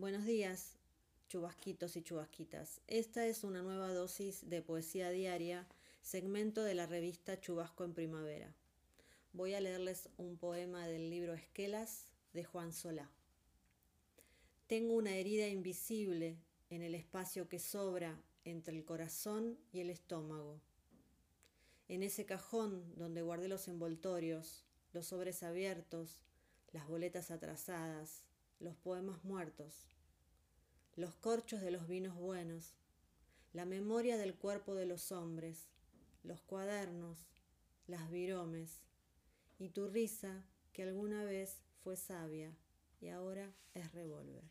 Buenos días, chubasquitos y chubasquitas. Esta es una nueva dosis de poesía diaria, segmento de la revista Chubasco en Primavera. Voy a leerles un poema del libro Esquelas de Juan Solá. Tengo una herida invisible en el espacio que sobra entre el corazón y el estómago. En ese cajón donde guardé los envoltorios, los sobres abiertos, las boletas atrasadas, los poemas muertos, los corchos de los vinos buenos, la memoria del cuerpo de los hombres, los cuadernos, las viromes, y tu risa que alguna vez fue sabia y ahora es revólver.